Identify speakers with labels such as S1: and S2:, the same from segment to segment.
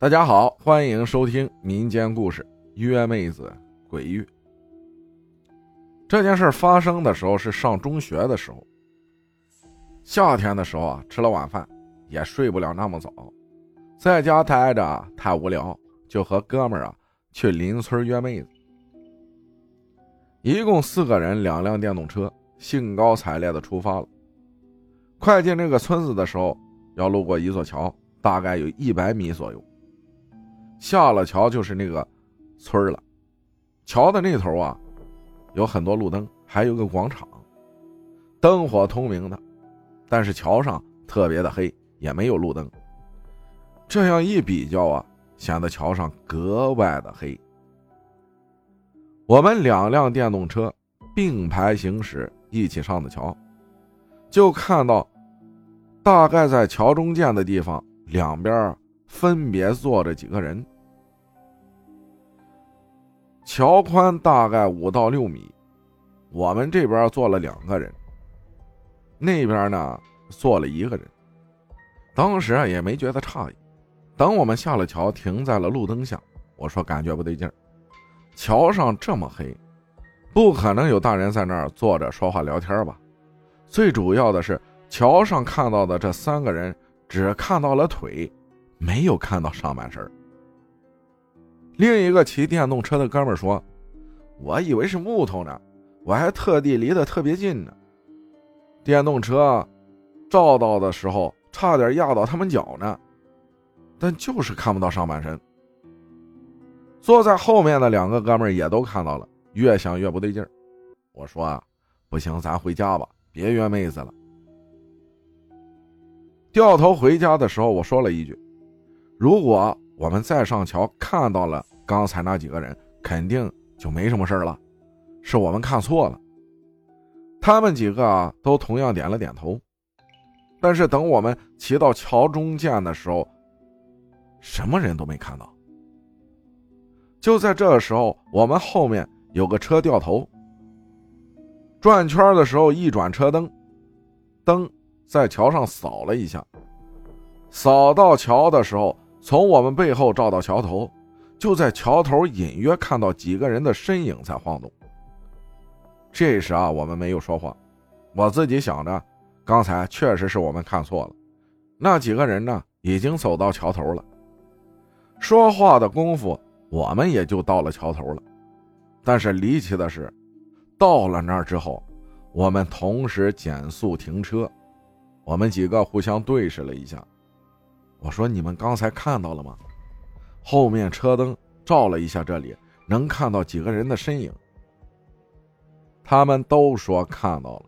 S1: 大家好，欢迎收听民间故事《约妹子鬼月》。这件事发生的时候是上中学的时候，夏天的时候啊，吃了晚饭也睡不了那么早，在家待着太无聊，就和哥们儿啊去邻村约妹子。一共四个人，两辆电动车，兴高采烈的出发了。快进这个村子的时候，要路过一座桥，大概有一百米左右。下了桥就是那个村了，桥的那头啊，有很多路灯，还有个广场，灯火通明的。但是桥上特别的黑，也没有路灯。这样一比较啊，显得桥上格外的黑。我们两辆电动车并排行驶，一起上的桥，就看到大概在桥中间的地方，两边分别坐着几个人。桥宽大概五到六米，我们这边坐了两个人，那边呢坐了一个人。当时啊也没觉得诧异。等我们下了桥，停在了路灯下，我说感觉不对劲儿。桥上这么黑，不可能有大人在那儿坐着说话聊天吧？最主要的是，桥上看到的这三个人只看到了腿，没有看到上半身。另一个骑电动车的哥们说：“我以为是木头呢，我还特地离得特别近呢。电动车照到的时候，差点压到他们脚呢，但就是看不到上半身。”坐在后面的两个哥们也都看到了，越想越不对劲儿。我说：“啊，不行，咱回家吧，别约妹子了。”掉头回家的时候，我说了一句：“如果……”我们再上桥看到了刚才那几个人，肯定就没什么事了，是我们看错了。他们几个啊都同样点了点头。但是等我们骑到桥中间的时候，什么人都没看到。就在这时候，我们后面有个车掉头，转圈的时候一转车灯，灯在桥上扫了一下，扫到桥的时候。从我们背后照到桥头，就在桥头隐约看到几个人的身影在晃动。这时啊，我们没有说话，我自己想着，刚才确实是我们看错了，那几个人呢已经走到桥头了。说话的功夫，我们也就到了桥头了。但是离奇的是，到了那儿之后，我们同时减速停车，我们几个互相对视了一下。我说：“你们刚才看到了吗？后面车灯照了一下这里，能看到几个人的身影。”他们都说看到了。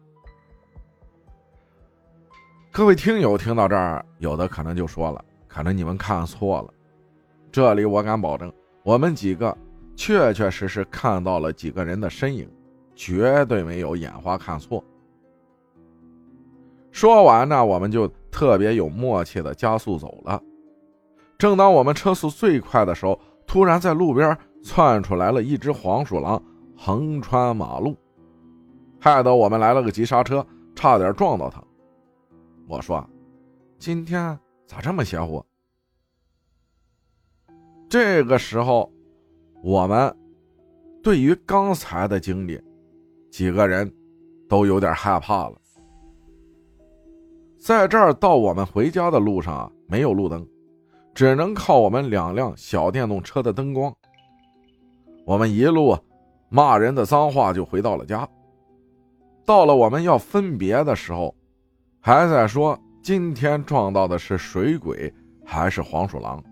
S1: 各位听友听到这儿，有的可能就说了：“可能你们看错了。”这里我敢保证，我们几个确确实实看到了几个人的身影，绝对没有眼花看错。说完呢，我们就特别有默契的加速走了。正当我们车速最快的时候，突然在路边窜出来了一只黄鼠狼，横穿马路，害得我们来了个急刹车，差点撞到它。我说：“今天咋这么邪乎？”这个时候，我们对于刚才的经历，几个人都有点害怕了。在这儿到我们回家的路上啊，没有路灯，只能靠我们两辆小电动车的灯光。我们一路骂人的脏话就回到了家。到了我们要分别的时候，还在说今天撞到的是水鬼还是黄鼠狼。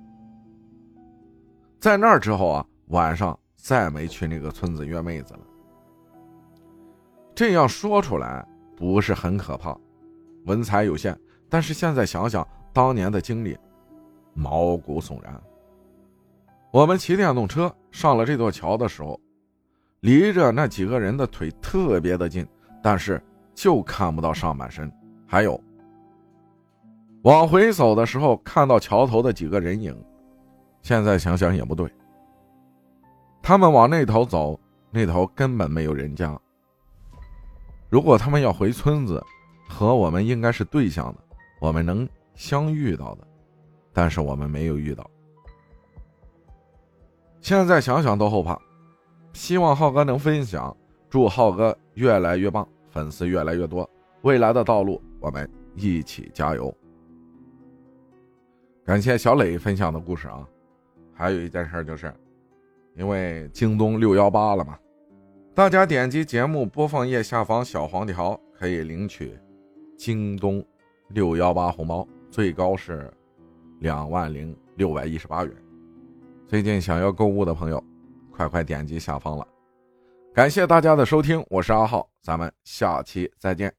S1: 在那儿之后啊，晚上再没去那个村子约妹子了。这样说出来不是很可怕。文采有限，但是现在想想当年的经历，毛骨悚然。我们骑电动车上了这座桥的时候，离着那几个人的腿特别的近，但是就看不到上半身。还有，往回走的时候看到桥头的几个人影，现在想想也不对。他们往那头走，那头根本没有人家。如果他们要回村子。和我们应该是对象的，我们能相遇到的，但是我们没有遇到。现在想想都后怕。希望浩哥能分享，祝浩哥越来越棒，粉丝越来越多，未来的道路我们一起加油。感谢小磊分享的故事啊，还有一件事就是，因为京东六幺八了嘛，大家点击节目播放页下方小黄条可以领取京东六幺八红包，最高是两万零六百一十八元。最近想要购物的朋友，快快点击下方了。感谢大家的收听，我是阿浩，咱们下期再见。